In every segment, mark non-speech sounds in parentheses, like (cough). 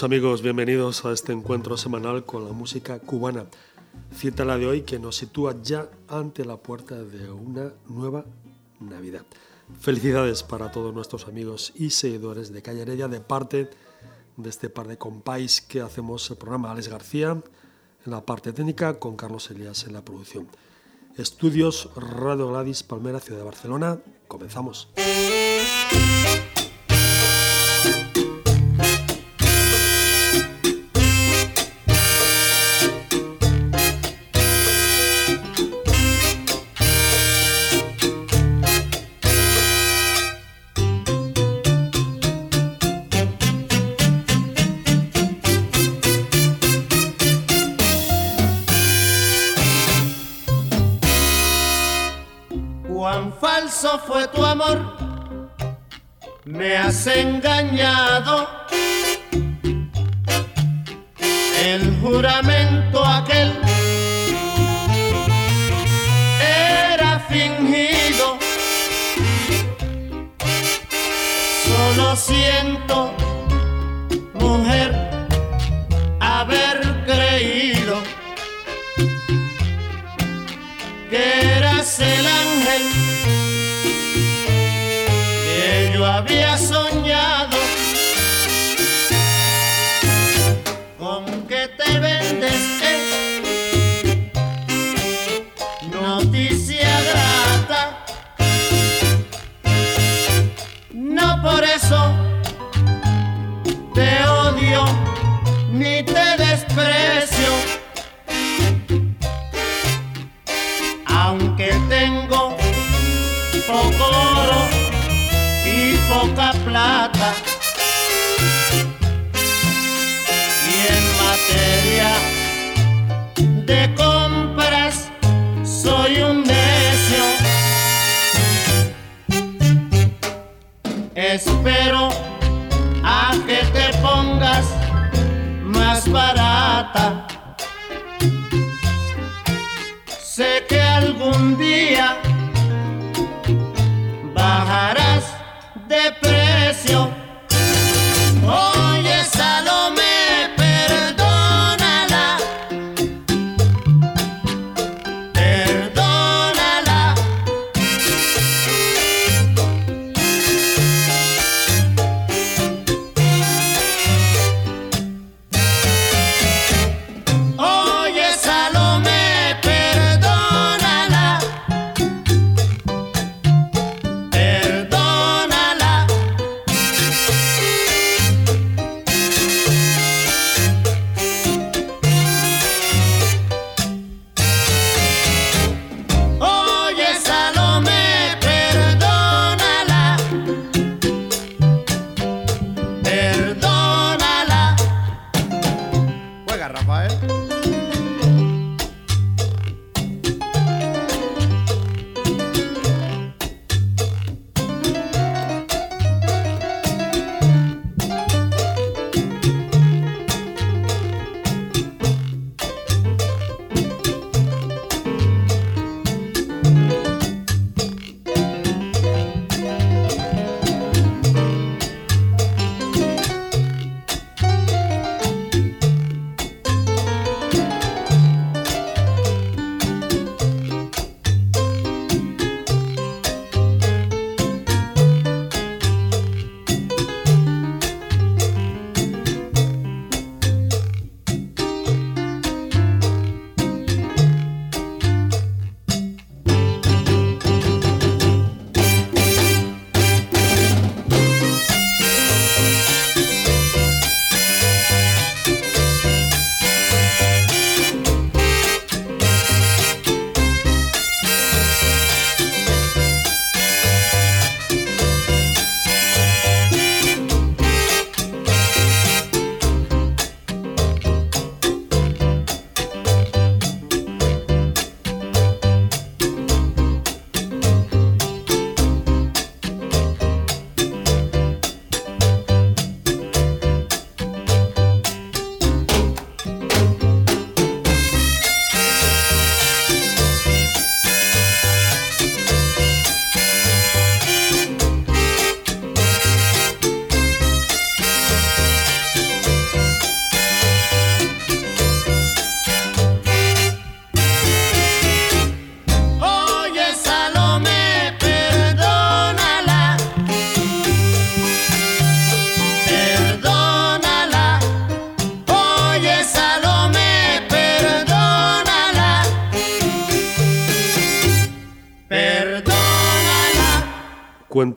Saludos amigos, bienvenidos a este encuentro semanal con la música cubana. Cita la de hoy que nos sitúa ya ante la puerta de una nueva Navidad. Felicidades para todos nuestros amigos y seguidores de Calle Heredia de parte de este par de compáis que hacemos el programa Alex García en la parte técnica con Carlos Elías en la producción. Estudios Radio Gladys Palmera, Ciudad de Barcelona. Comenzamos. Fue tu amor, me has engañado. El juramento aquel era fingido. Solo siento,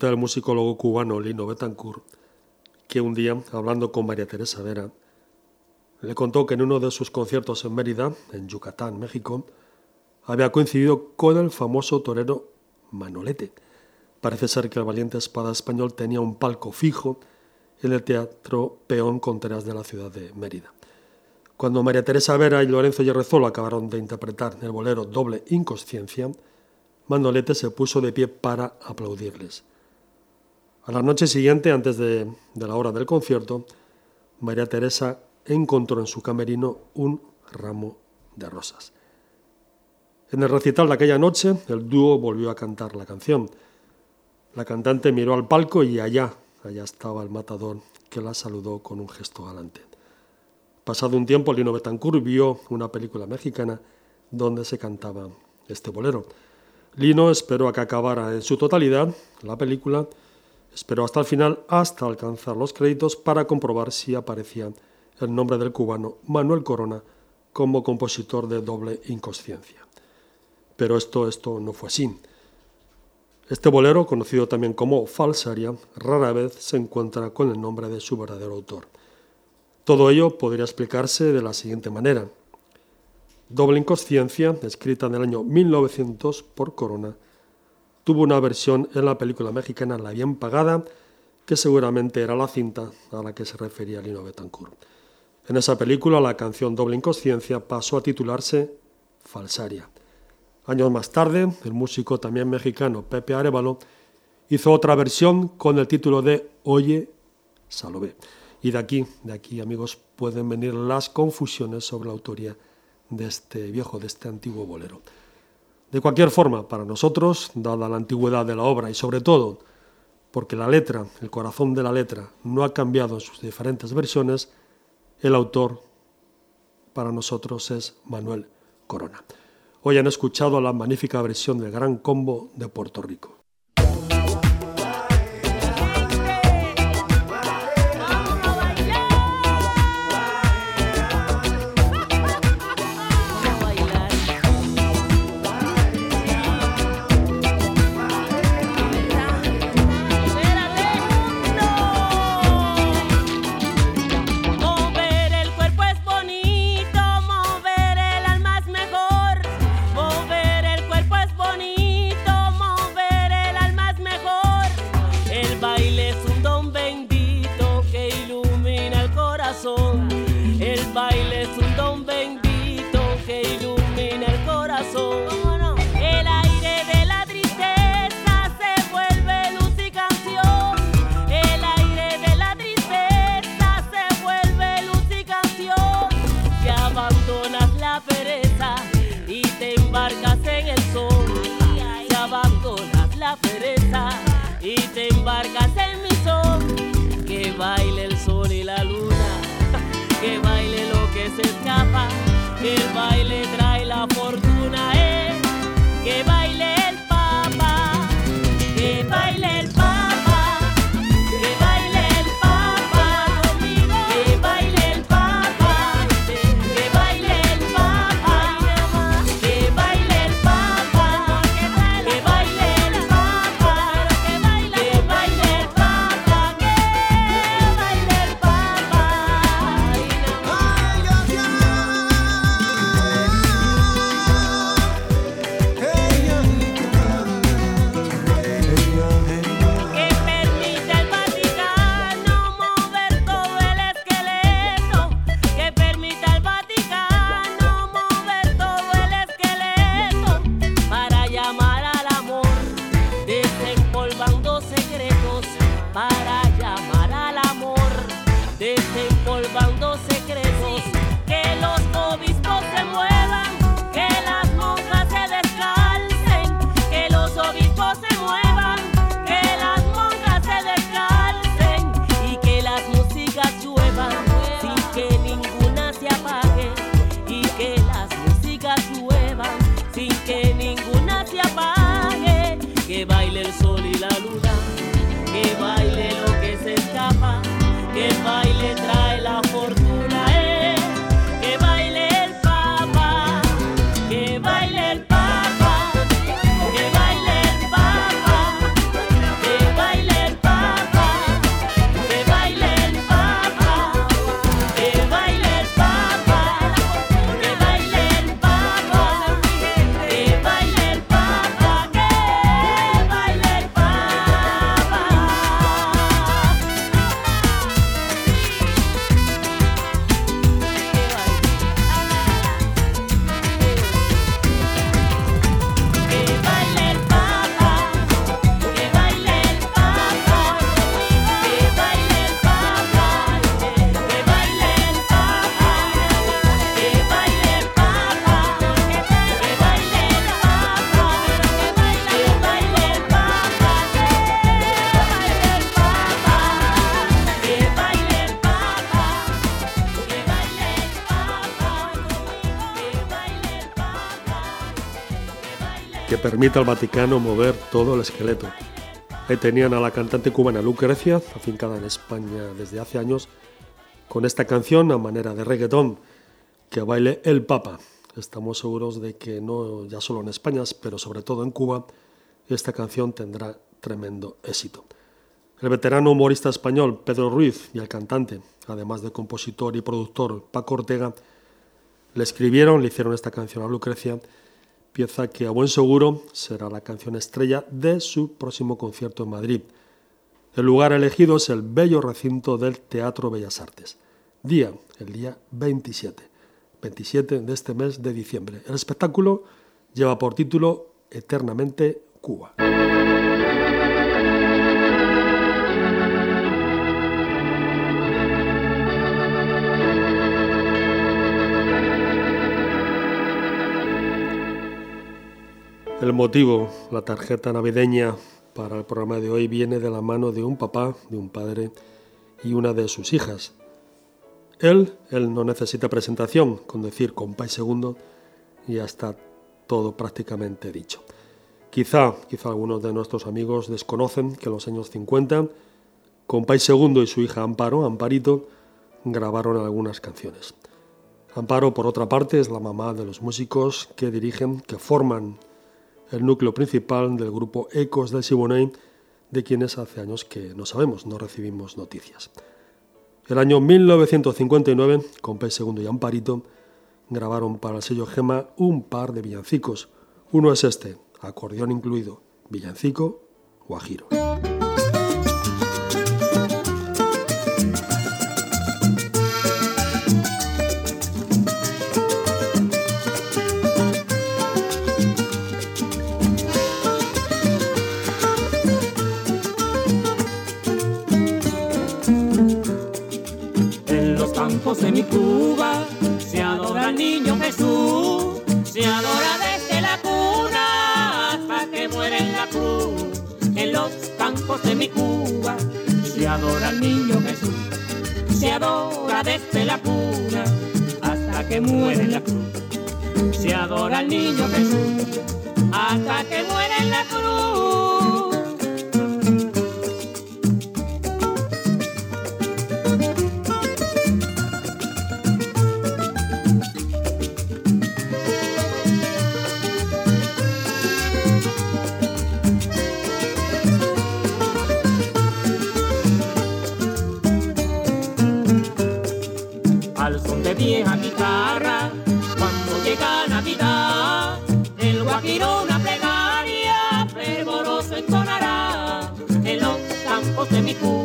Cuenta el musicólogo cubano Lino Betancourt que un día, hablando con María Teresa Vera, le contó que en uno de sus conciertos en Mérida, en Yucatán, México, había coincidido con el famoso torero Manolete. Parece ser que el valiente espada español tenía un palco fijo en el Teatro Peón Contreras de la ciudad de Mérida. Cuando María Teresa Vera y Lorenzo Yerrezolo acabaron de interpretar el bolero Doble Inconsciencia, Manolete se puso de pie para aplaudirles. A la noche siguiente, antes de, la hora del concierto, María Teresa encontró en su camerino un ramo de rosas. En el recital de aquella noche, el dúo volvió a cantar la canción. La cantante miró al palco y allá, allá estaba el matador, que la saludó con un gesto galante. Pasado un tiempo, Lino Betancourt vio una película mexicana donde se cantaba este bolero. Lino esperó a que acabara en su totalidad la película Esperó hasta el final, hasta alcanzar los créditos, para comprobar si aparecía el nombre del cubano Manuel Corona como compositor de doble inconsciencia. Pero esto, esto no fue así. Este bolero, conocido también como Falsaria, rara vez se encuentra con el nombre de su verdadero autor. Todo ello podría explicarse de la siguiente manera. Doble Inconsciencia, escrita en el año 1900 por Corona, tuvo una versión en la película mexicana La Bien Pagada, que seguramente era la cinta a la que se refería Lino Betancourt. En esa película, la canción Doble Inconsciencia pasó a titularse Falsaria. Años más tarde, el músico también mexicano Pepe Arevalo hizo otra versión con el título de Oye, Salové. Y de aquí, de aquí, amigos, pueden venir las confusiones sobre la autoría de este viejo, de este antiguo bolero. De cualquier forma, para nosotros, dada la antigüedad de la obra y sobre todo porque la letra, el corazón de la letra, no ha cambiado en sus diferentes versiones, el autor para nosotros es Manuel Corona. Hoy han escuchado la magnífica versión del Gran Combo de Puerto Rico. barcas en mi son. Que baile el sol y la luna, (laughs) que baile lo que se escapa, que el baile trae la fortuna, eh, que baile permite al Vaticano mover todo el esqueleto. Ahí tenían a la cantante cubana Lucrecia, afincada en España desde hace años, con esta canción a manera de reggaetón que baile el Papa. Estamos seguros de que no ya solo en España, pero sobre todo en Cuba, esta canción tendrá tremendo éxito. El veterano humorista español Pedro Ruiz y el cantante, además de compositor y productor Paco Ortega, le escribieron, le hicieron esta canción a Lucrecia, pieza que a buen seguro será la canción estrella de su próximo concierto en Madrid. El lugar elegido es el bello recinto del Teatro Bellas Artes. Día, el día 27, 27 de este mes de diciembre. El espectáculo lleva por título Eternamente Cuba. El motivo, la tarjeta navideña para el programa de hoy viene de la mano de un papá, de un padre y una de sus hijas. Él, él no necesita presentación, con decir compay segundo ya está todo prácticamente dicho. Quizá, quizá algunos de nuestros amigos desconocen que en los años 50, compay segundo y su hija Amparo, Amparito, grabaron algunas canciones. Amparo, por otra parte, es la mamá de los músicos que dirigen, que forman el núcleo principal del grupo Ecos del Siboney, de quienes hace años que no sabemos, no recibimos noticias. El año 1959, con P. Segundo y Amparito, grabaron para el sello Gema un par de villancicos. Uno es este, acordeón incluido, villancico Guajiro. Cuba se adora al niño Jesús, se adora desde la cuna hasta que muere en la cruz. En los campos de mi Cuba se adora al niño Jesús, se adora desde la cuna hasta que muere en la cruz. Se adora al niño Jesús hasta que muere en la cruz. Vieja guitarra, cuando llega Navidad, el guajiro una plegaria fervoroso entonará. En los campos de mi Cuba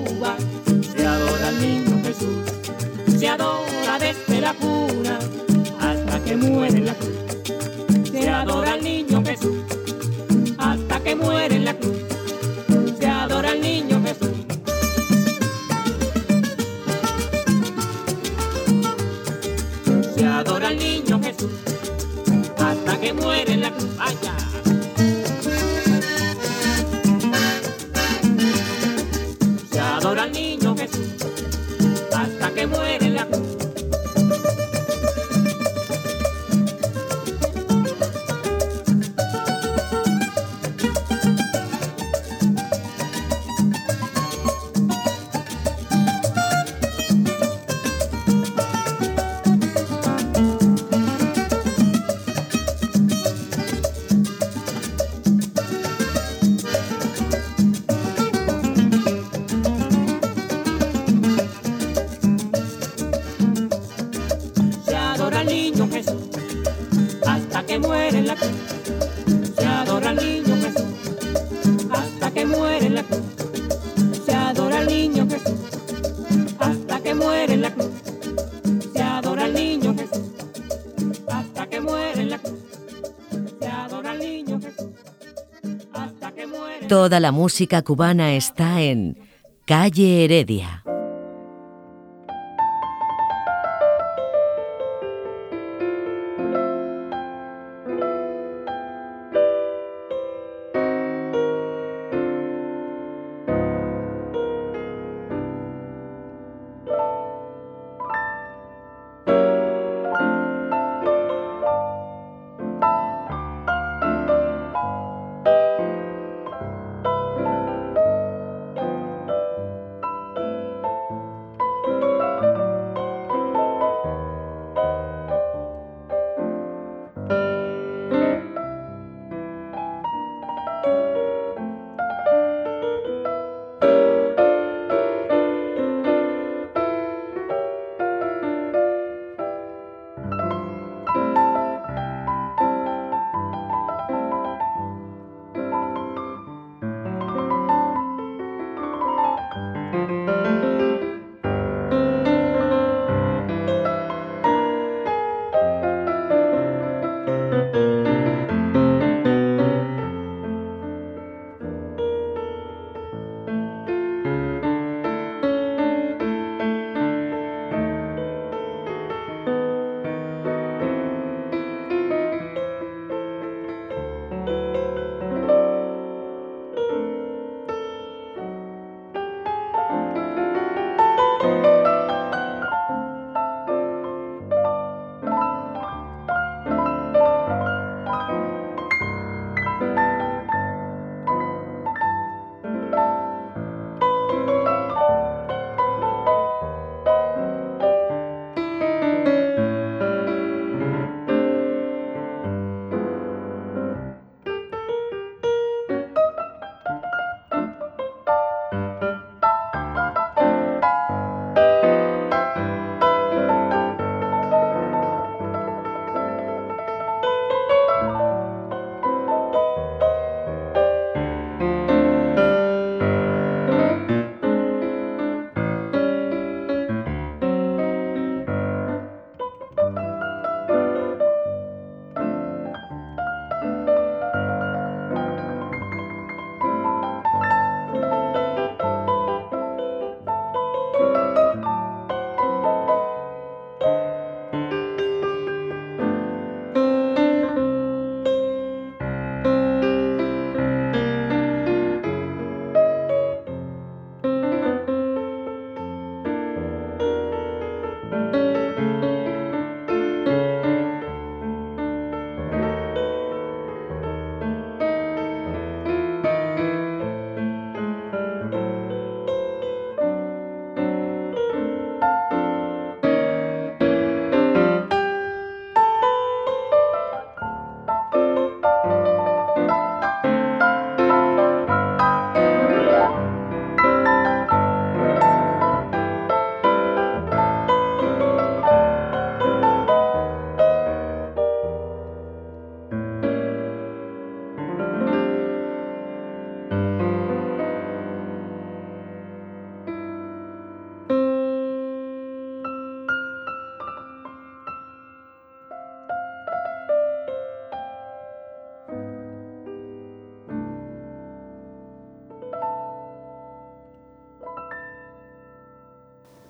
muere Toda la música cubana está en Calle Heredia.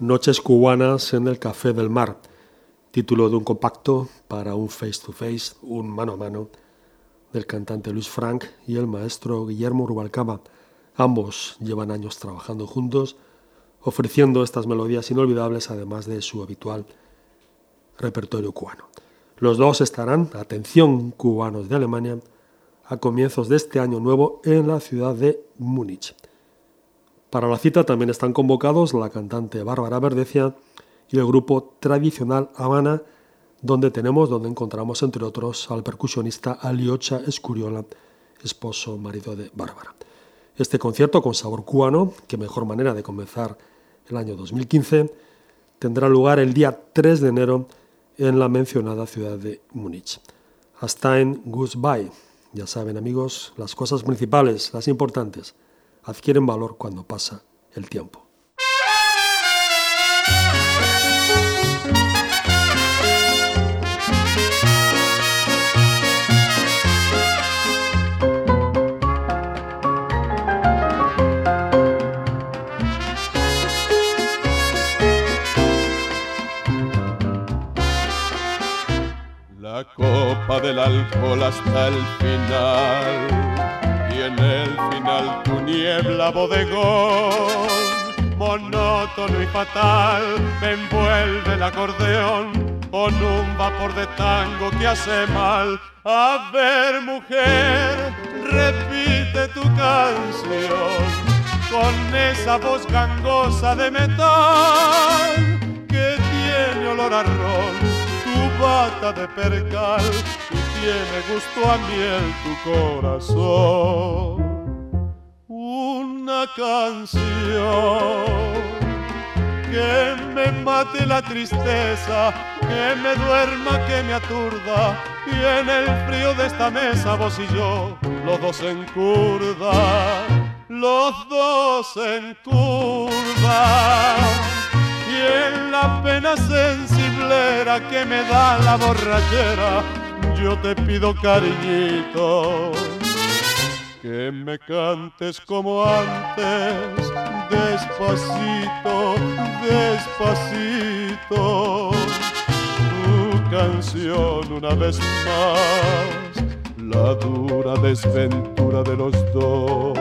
Noches cubanas en el Café del Mar, título de un compacto para un face to face, un mano a mano, del cantante Luis Frank y el maestro Guillermo Rubalcaba. Ambos llevan años trabajando juntos, ofreciendo estas melodías inolvidables además de su habitual repertorio cubano. Los dos estarán, atención cubanos de Alemania, a comienzos de este año nuevo en la ciudad de Múnich. Para la cita también están convocados la cantante Bárbara Verdecia y el grupo tradicional Habana, donde tenemos, donde encontramos entre otros al percusionista Aliocha Escuriola, esposo marido de Bárbara. Este concierto con sabor cubano, que mejor manera de comenzar el año 2015, tendrá lugar el día 3 de enero en la mencionada ciudad de Múnich. Hasta en Goodbye. Ya saben amigos, las cosas principales, las importantes adquieren valor cuando pasa el tiempo. La copa del alcohol hasta el final en el final tu niebla bodegón, monótono y fatal, me envuelve el acordeón con un vapor de tango que hace mal. A ver, mujer, repite tu canción con esa voz gangosa de metal que tiene olor a ron, tu bata de percal tiene gusto a miel tu corazón. Una canción que me mate la tristeza, que me duerma, que me aturda. Y en el frío de esta mesa vos y yo, los dos en curda, los dos en curda. Y en la pena sensiblera que me da la borrachera, yo te pido cariñito que me cantes como antes, despacito, despacito, tu canción una vez más, la dura desventura de los dos.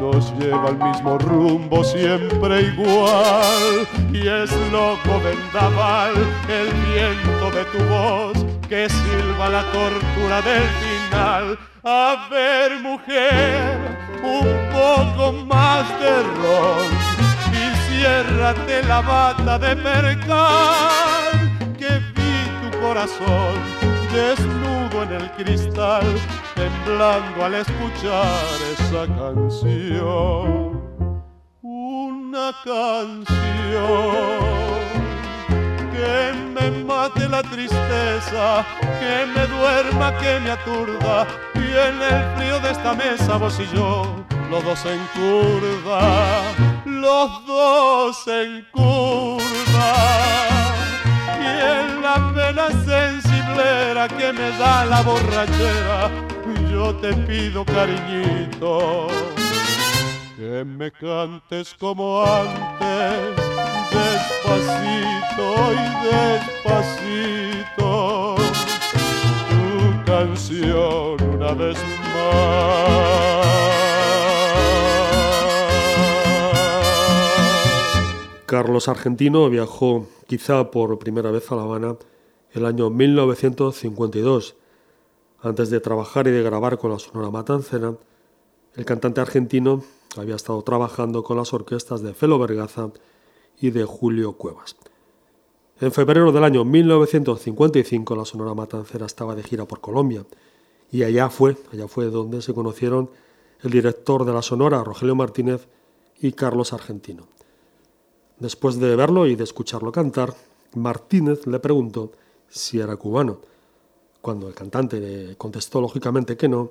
No nos lleva al mismo rumbo siempre igual y es loco vendaval el viento de tu voz que silba la tortura del final. A ver mujer, un poco más de ron y ciérrate la bata de percal que vi tu corazón desnudo en el cristal temblando al escuchar esa canción. Una canción que me mate la tristeza, que me duerma, que me aturda, y en el frío de esta mesa vos y yo, los dos en curda, los dos en curda, y en la pena sensiblera que me da la borrachera, yo te pido cariñito que me cantes como antes, despacito y despacito, tu canción una vez más. Carlos Argentino viajó quizá por primera vez a La Habana el año 1952. Antes de trabajar y de grabar con la Sonora Matancera, el cantante argentino había estado trabajando con las orquestas de Felo Vergaza y de Julio Cuevas. En febrero del año 1955 la Sonora Matancera estaba de gira por Colombia y allá fue, allá fue donde se conocieron el director de la Sonora, Rogelio Martínez, y Carlos Argentino. Después de verlo y de escucharlo cantar, Martínez le preguntó si era cubano. Cuando el cantante le contestó lógicamente que no,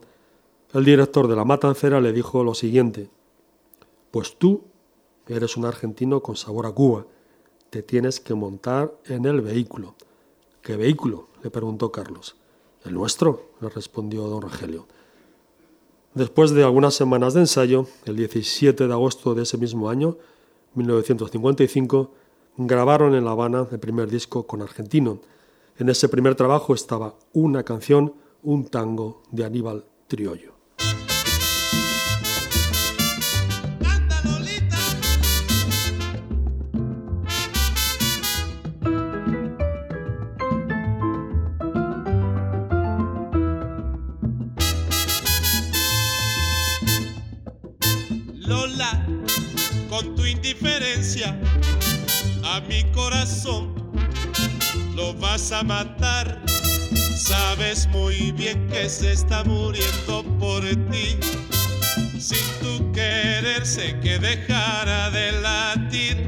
el director de la Matancera le dijo lo siguiente, pues tú eres un argentino con sabor a Cuba, te tienes que montar en el vehículo. ¿Qué vehículo? le preguntó Carlos. El nuestro, le respondió don Rogelio. Después de algunas semanas de ensayo, el 17 de agosto de ese mismo año, 1955, grabaron en La Habana el primer disco con Argentino. En ese primer trabajo estaba una canción, un tango de Aníbal Triollo. A mi corazón lo vas a matar. Sabes muy bien que se está muriendo por ti. Sin tu querer sé que dejara de latir.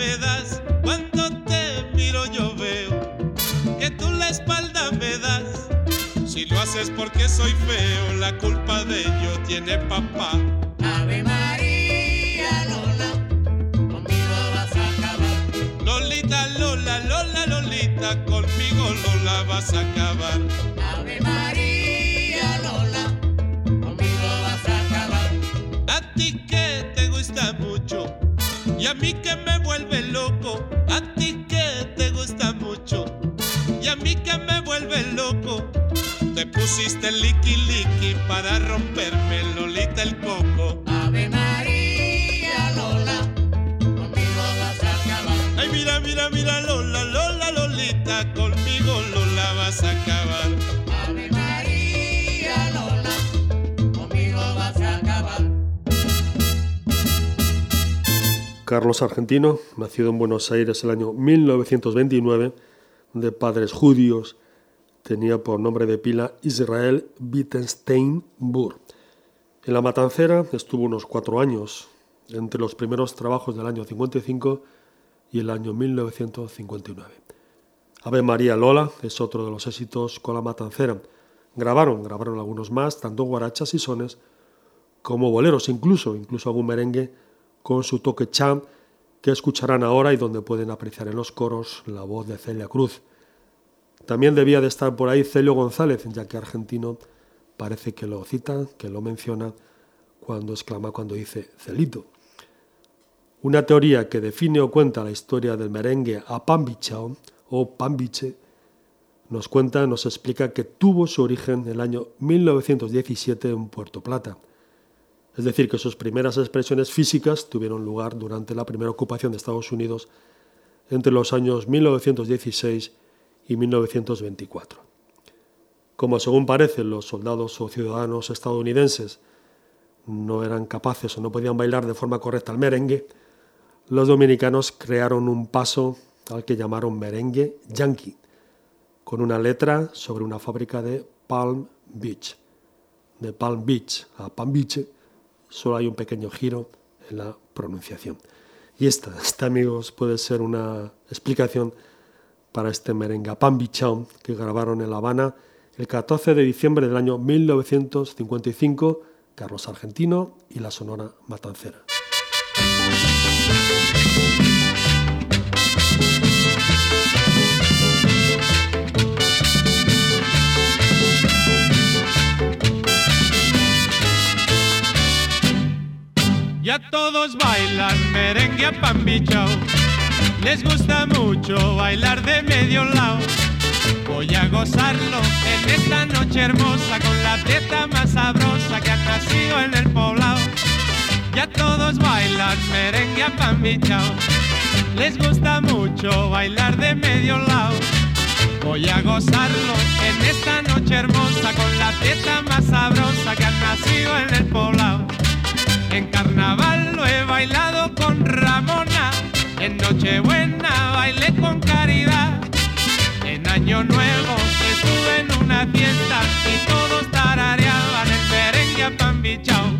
me das. Cuando te miro yo veo que tú la espalda me das. Si lo haces porque soy feo, la culpa de ello tiene papá. Ave María Lola, conmigo vas a acabar. Lolita, Lola, Lola, Lolita, conmigo Lola vas a acabar. Ave María Lola, conmigo vas a acabar. A ti que te gusta mucho y a mí que me vuelve loco. A ti que te gusta mucho y a mí que me vuelve loco. Te pusiste liqui liqui para romperme Lolita el coco. Ave María Lola, conmigo vas a acabar. Ay, mira, mira, mira, Lola, Lola, Lolita, conmigo Lola vas a acabar. Carlos Argentino, nacido en Buenos Aires el año 1929, de padres judíos, tenía por nombre de pila Israel Wittgenstein Burr. En la matancera estuvo unos cuatro años, entre los primeros trabajos del año 55 y el año 1959. Ave María Lola es otro de los éxitos con la matancera. Grabaron, grabaron algunos más, tanto guarachas y sones como boleros, incluso, incluso algún merengue con su toque cham que escucharán ahora y donde pueden apreciar en los coros la voz de Celia Cruz. También debía de estar por ahí Celio González, ya que argentino parece que lo cita, que lo menciona cuando exclama cuando dice Celito. Una teoría que define o cuenta la historia del merengue a Pambichao o Pambiche nos cuenta, nos explica que tuvo su origen en el año 1917 en Puerto Plata. Es decir, que sus primeras expresiones físicas tuvieron lugar durante la primera ocupación de Estados Unidos entre los años 1916 y 1924. Como según parece los soldados o ciudadanos estadounidenses no eran capaces o no podían bailar de forma correcta el merengue, los dominicanos crearon un paso al que llamaron merengue yankee, con una letra sobre una fábrica de Palm Beach. De Palm Beach a Palm Beach solo hay un pequeño giro en la pronunciación. Y esta, esta amigos, puede ser una explicación para este merengue Palm Beach que grabaron en La Habana el 14 de diciembre del año 1955 Carlos Argentino y la Sonora Matancera. Ya todos bailan merengue a pambichao. Les gusta mucho bailar de medio lado. Voy a gozarlo en esta noche hermosa con la fiesta más sabrosa que ha nacido en el poblado. Ya todos bailan merengue a pambichao. Les gusta mucho bailar de medio lado. Voy a gozarlo en esta noche hermosa con la fiesta más sabrosa que ha nacido en el poblado. En carnaval lo he bailado con Ramona, en Nochebuena bailé con Caridad. En Año Nuevo estuve en una fiesta y todos tarareaban el merengue a pambichao. A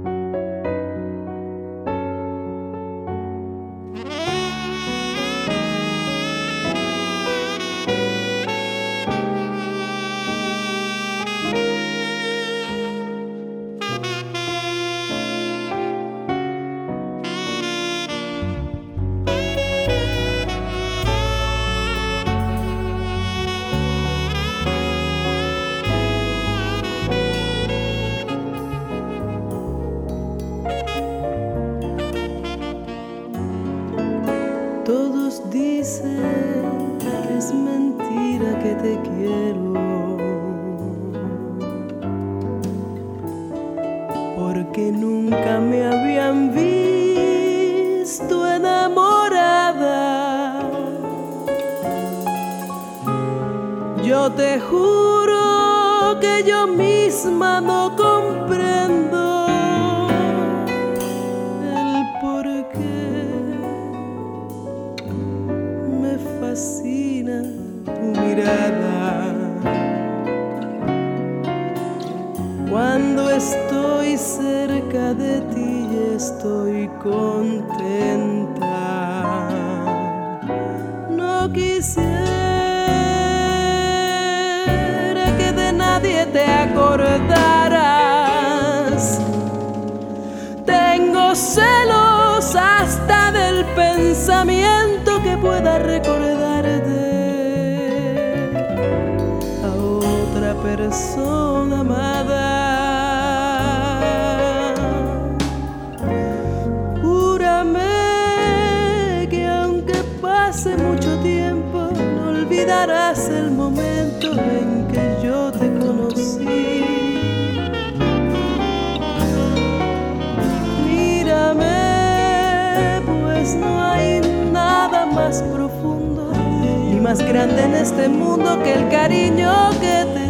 Celos hasta del pensamiento que pueda recordarte a otra persona amada. Júrame que aunque pase mucho tiempo, no olvidarás el momento en más grande en este mundo que el cariño que te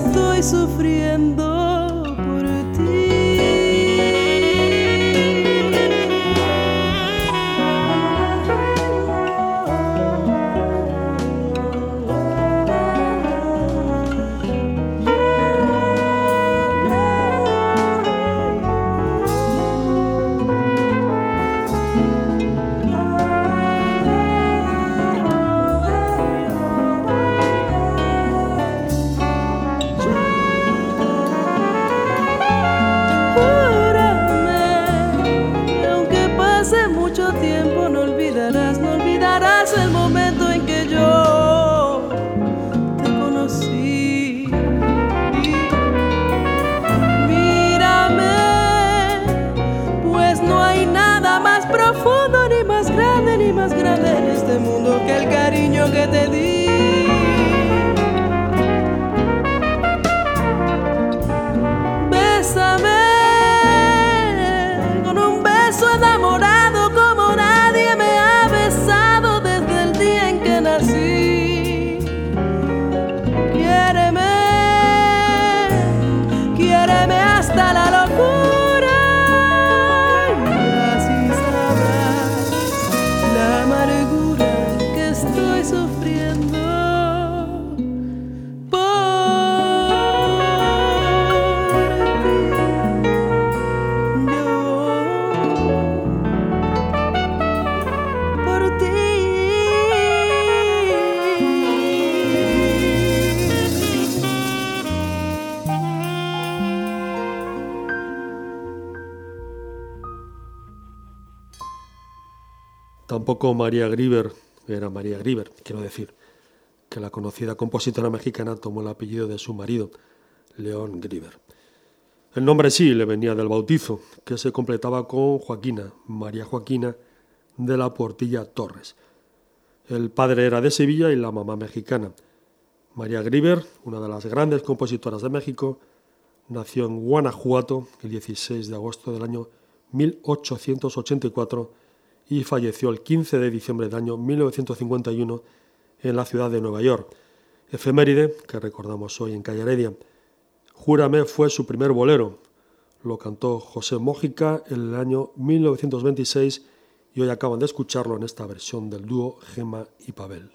que estoy María Grieber era María Grieber, quiero decir, que la conocida compositora mexicana tomó el apellido de su marido, León Grieber. El nombre sí le venía del bautizo, que se completaba con Joaquina, María Joaquina de la Portilla Torres. El padre era de Sevilla y la mamá mexicana. María Grieber, una de las grandes compositoras de México, nació en Guanajuato el 16 de agosto del año 1884 y falleció el 15 de diciembre del año 1951 en la ciudad de Nueva York. Efeméride que recordamos hoy en Calle Heredia. Júrame fue su primer bolero. Lo cantó José Mójica en el año 1926 y hoy acaban de escucharlo en esta versión del dúo Gema y Pavel.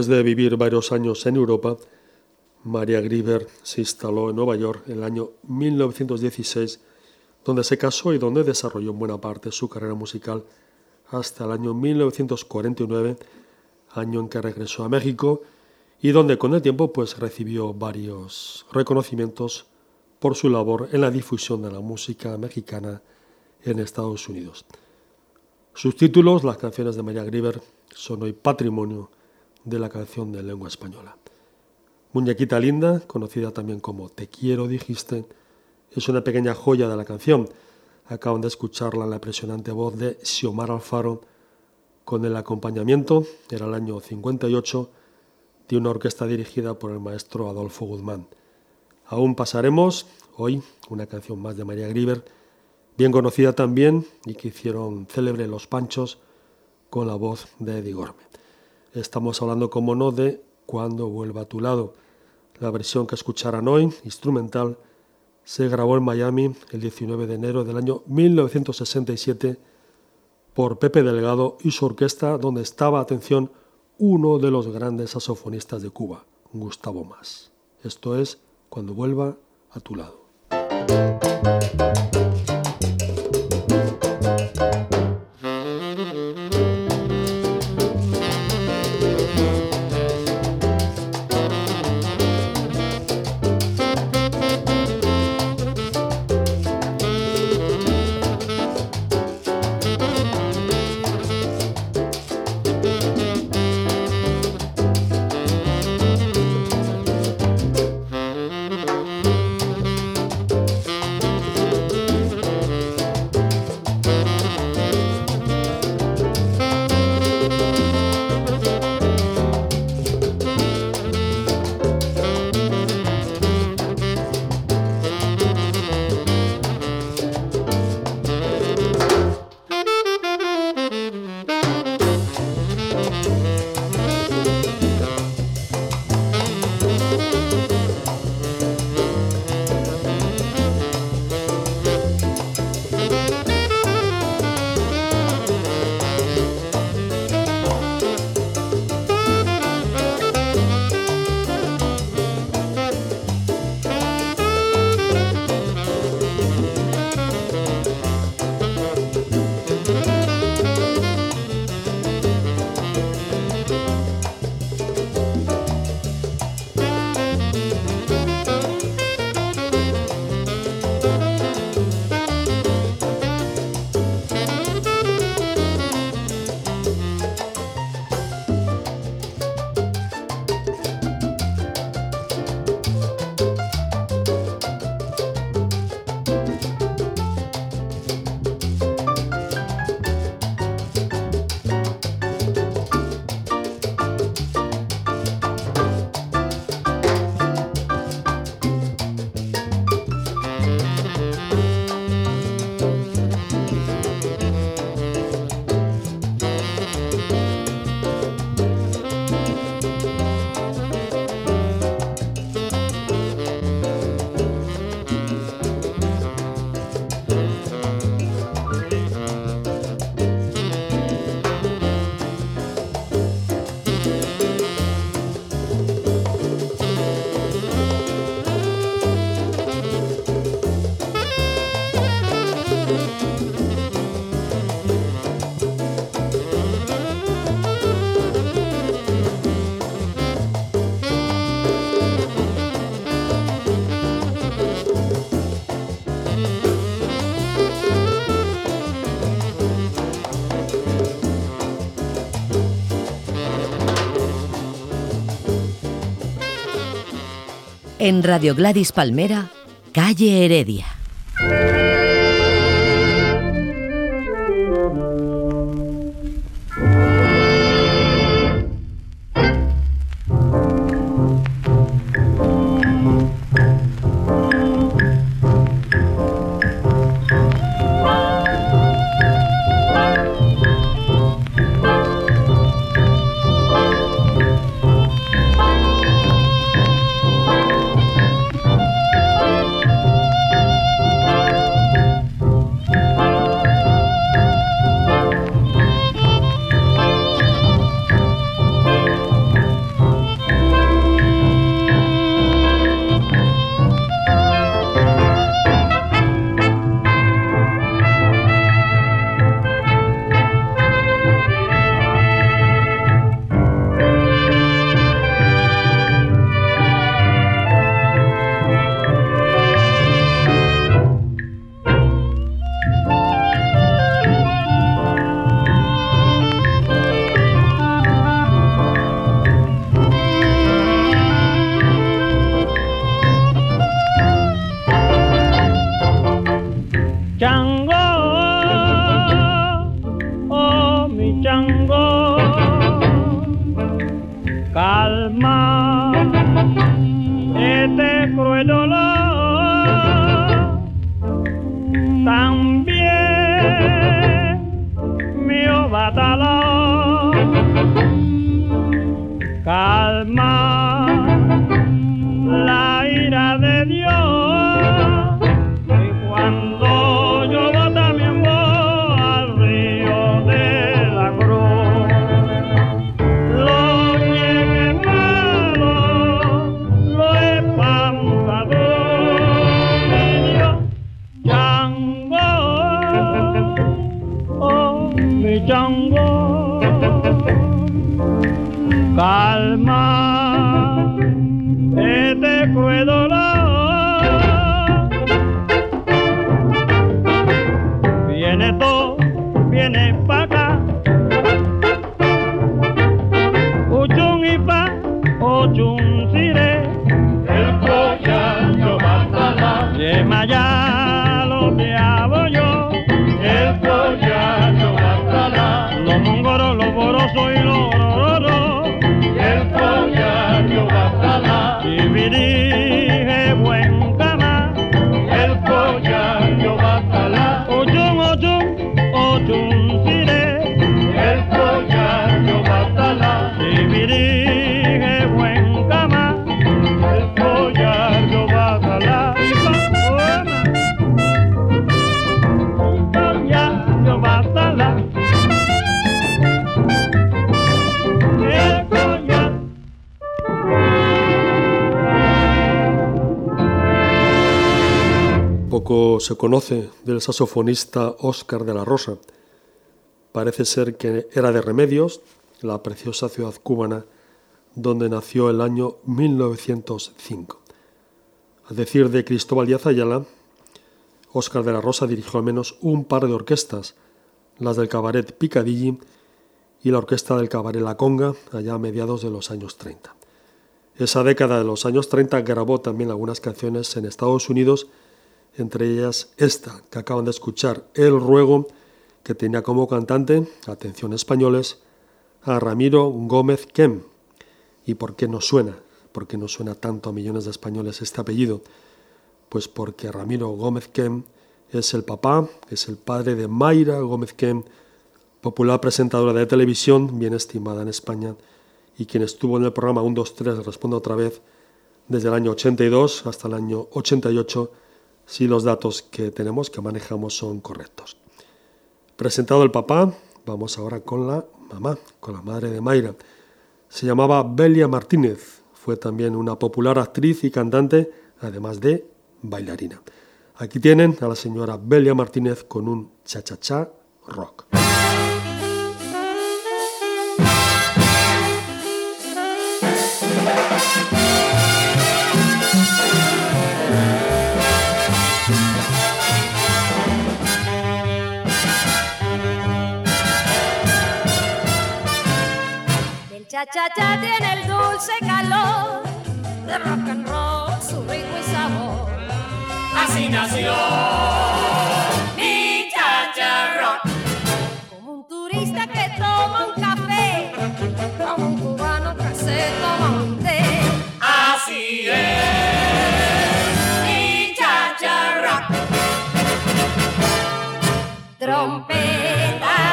Después de vivir varios años en Europa, María Grieber se instaló en Nueva York en el año 1916, donde se casó y donde desarrolló en buena parte su carrera musical hasta el año 1949, año en que regresó a México y donde con el tiempo pues recibió varios reconocimientos por su labor en la difusión de la música mexicana en Estados Unidos. Sus títulos, las canciones de María Grieber, son hoy patrimonio de la canción de lengua española. Muñequita Linda, conocida también como Te quiero, dijiste, es una pequeña joya de la canción. Acaban de escucharla la impresionante voz de Xiomar Alfaro con el acompañamiento, era el año 58, de una orquesta dirigida por el maestro Adolfo Guzmán. Aún pasaremos hoy una canción más de María Grieber, bien conocida también y que hicieron célebre Los Panchos con la voz de Eddie Gorme. Estamos hablando, como no, de Cuando vuelva a tu lado. La versión que escucharán hoy, instrumental, se grabó en Miami el 19 de enero del año 1967 por Pepe Delgado y su orquesta, donde estaba, atención, uno de los grandes saxofonistas de Cuba, Gustavo Más. Esto es Cuando vuelva a tu lado. En Radio Gladys Palmera, Calle Heredia. Se conoce del saxofonista Óscar de la Rosa. Parece ser que era de Remedios, la preciosa ciudad cubana donde nació el año 1905. A decir de Cristóbal Díaz Ayala, Óscar de la Rosa dirigió al menos un par de orquestas, las del cabaret Picadilly y la orquesta del cabaret La Conga, allá a mediados de los años 30. Esa década de los años 30 grabó también algunas canciones en Estados Unidos, entre ellas esta que acaban de escuchar, El Ruego, que tenía como cantante, atención españoles, a Ramiro Gómez Kem. ¿Y por qué no suena? ¿Por qué no suena tanto a millones de españoles este apellido? Pues porque Ramiro Gómez Kem es el papá, es el padre de Mayra Gómez Kem, popular presentadora de televisión, bien estimada en España, y quien estuvo en el programa 1, 2, 3, Responde otra vez, desde el año 82 hasta el año 88, si los datos que tenemos, que manejamos, son correctos. Presentado el papá, vamos ahora con la mamá, con la madre de Mayra. Se llamaba Belia Martínez, fue también una popular actriz y cantante, además de bailarina. Aquí tienen a la señora Belia Martínez con un cha-cha-cha rock. El cha-cha-cha tiene el dulce calor de rock and roll, su ritmo y sabor. Así nació mi chacha rock. Como un turista que toma un café, como un cubano que se toma un té. Así es mi chacha rock. Trompetas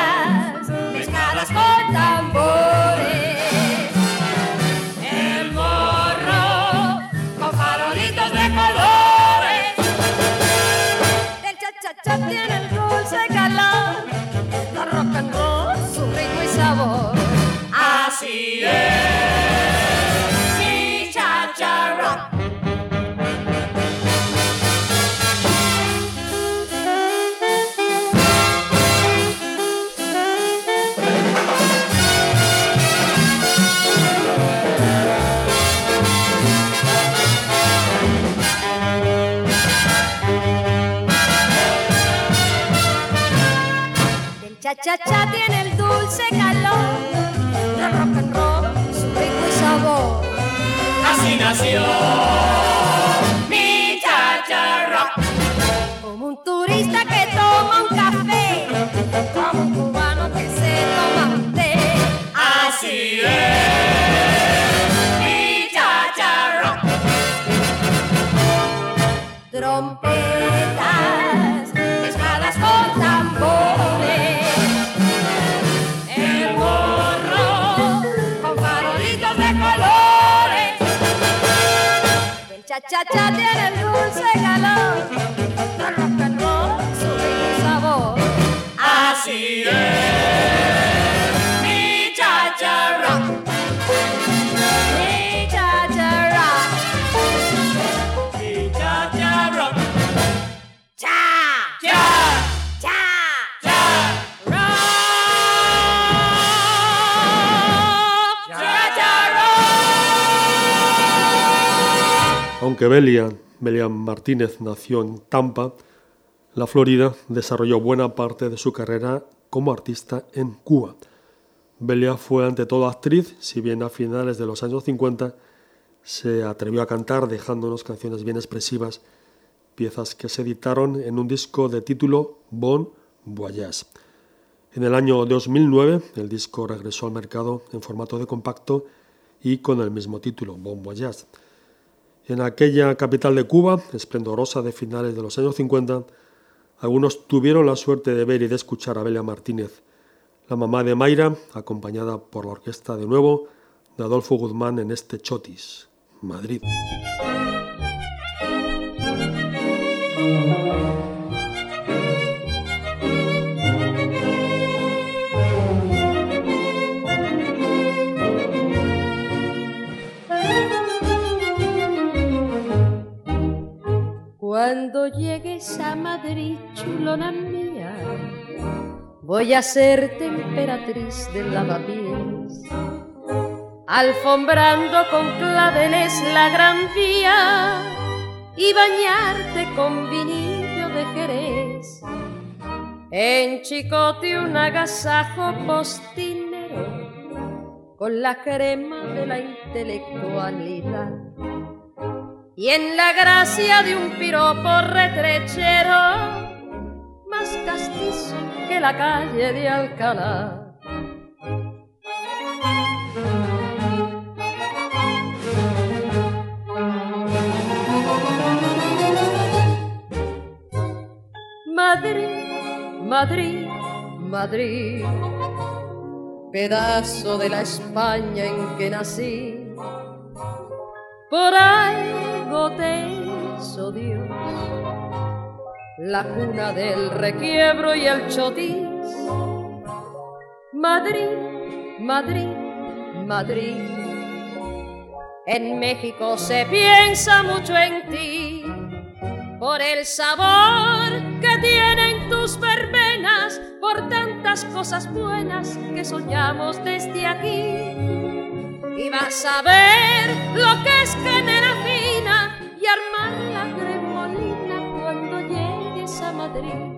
Así es mi chacha rock. El cha-cha-cha tiene el dulce calor de rock and roll, su ritmo y sabor. Cha-cha-cha tiene el dulce calor del rock and roll, su ritmo y sabor. Así es, mi chachara. Mi Aunque Belia, Belia Martínez nació en Tampa, la Florida, desarrolló buena parte de su carrera como artista en Cuba. Belia fue ante todo actriz, si bien a finales de los años 50 se atrevió a cantar dejándonos canciones bien expresivas, piezas que se editaron en un disco de título Bon Voyage. En el año 2009 el disco regresó al mercado en formato de compacto y con el mismo título, Bon Voyage. En aquella capital de Cuba, esplendorosa de finales de los años 50, algunos tuvieron la suerte de ver y de escuchar a Belia Martínez, la mamá de Mayra, acompañada por la orquesta de nuevo de Adolfo Guzmán en este Chotis, Madrid. Cuando llegues a Madrid, chulona mía, voy a ser temperatriz de lavapiés, alfombrando con claveles la gran vía y bañarte con vinillo de Jerez. En Chicote un agasajo postinero con la crema de la intelectualidad y en la gracia de un piropo retrechero, más castizo que la calle de Alcalá. Madrid, Madrid, Madrid, pedazo de la España en que nací por algo Dios, la cuna del requiebro y el chotis. Madrid, Madrid, Madrid. En México se piensa mucho en ti, por el sabor que tienen tus verbenas, por tantas cosas buenas que soñamos desde aquí y vas a ver lo que es fina armar la cremolina cuando llegues a Madrid.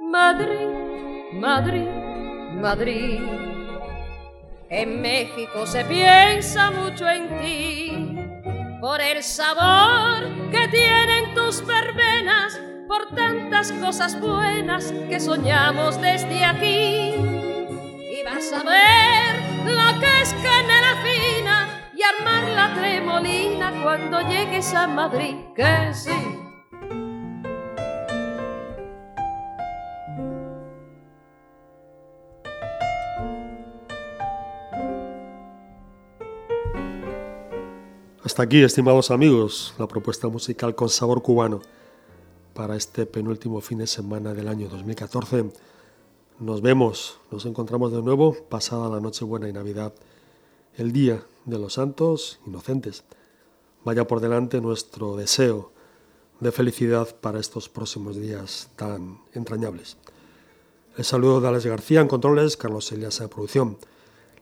Madrid, Madrid, Madrid. En México se piensa mucho en ti por el sabor que tienen tus verbenas, por tantas cosas buenas que soñamos desde aquí. Y vas a ver lo que es canela fina y armar la tremolina cuando llegues a Madrid, que sí. Hasta aquí, estimados amigos, la propuesta musical con sabor cubano para este penúltimo fin de semana del año 2014. Nos vemos, nos encontramos de nuevo pasada la Nochebuena y Navidad, el Día de los Santos Inocentes. Vaya por delante nuestro deseo de felicidad para estos próximos días tan entrañables. El saludo de Alex García en controles, Carlos Elias en producción.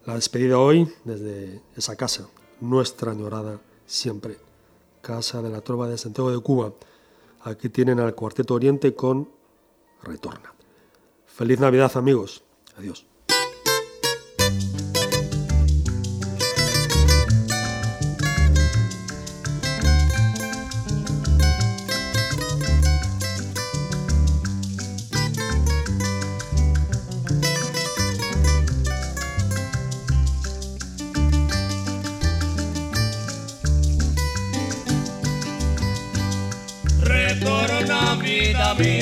La despedida hoy desde esa casa, nuestra añorada siempre, Casa de la Trova de Santiago de Cuba. Aquí tienen al Cuarteto Oriente con Retorna. Feliz Navidad amigos. Adiós.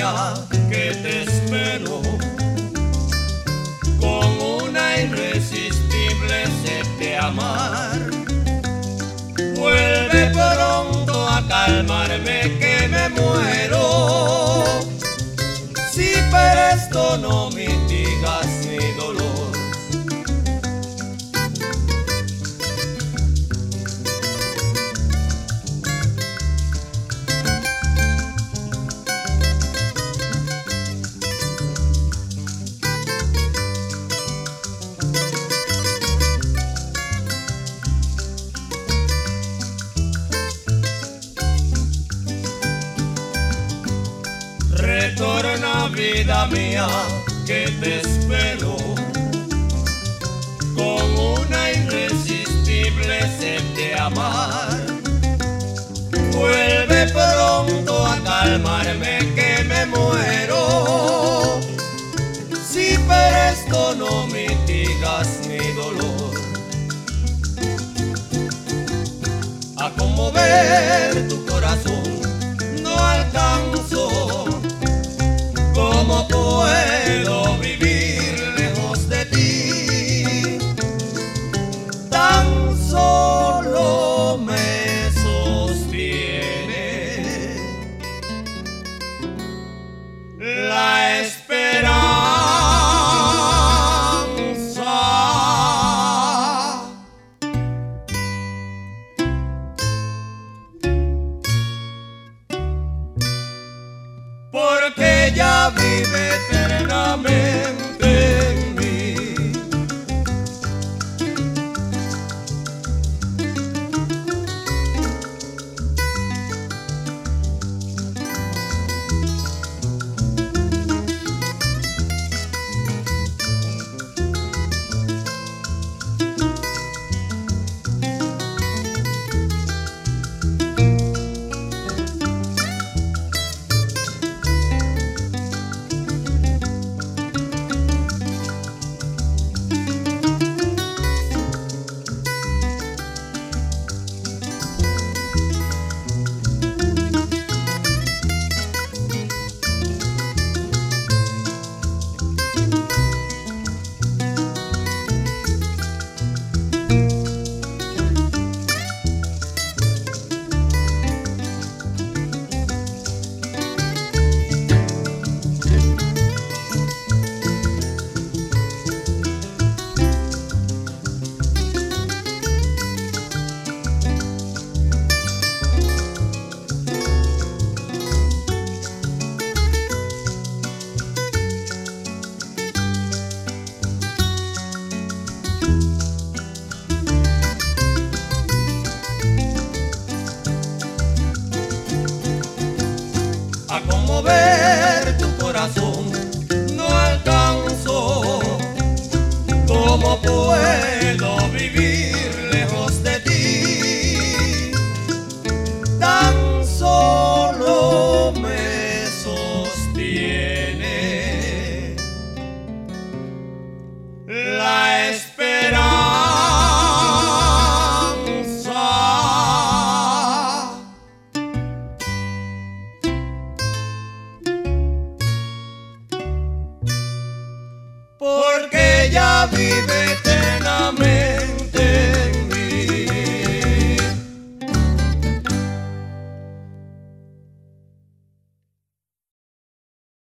Vida mujer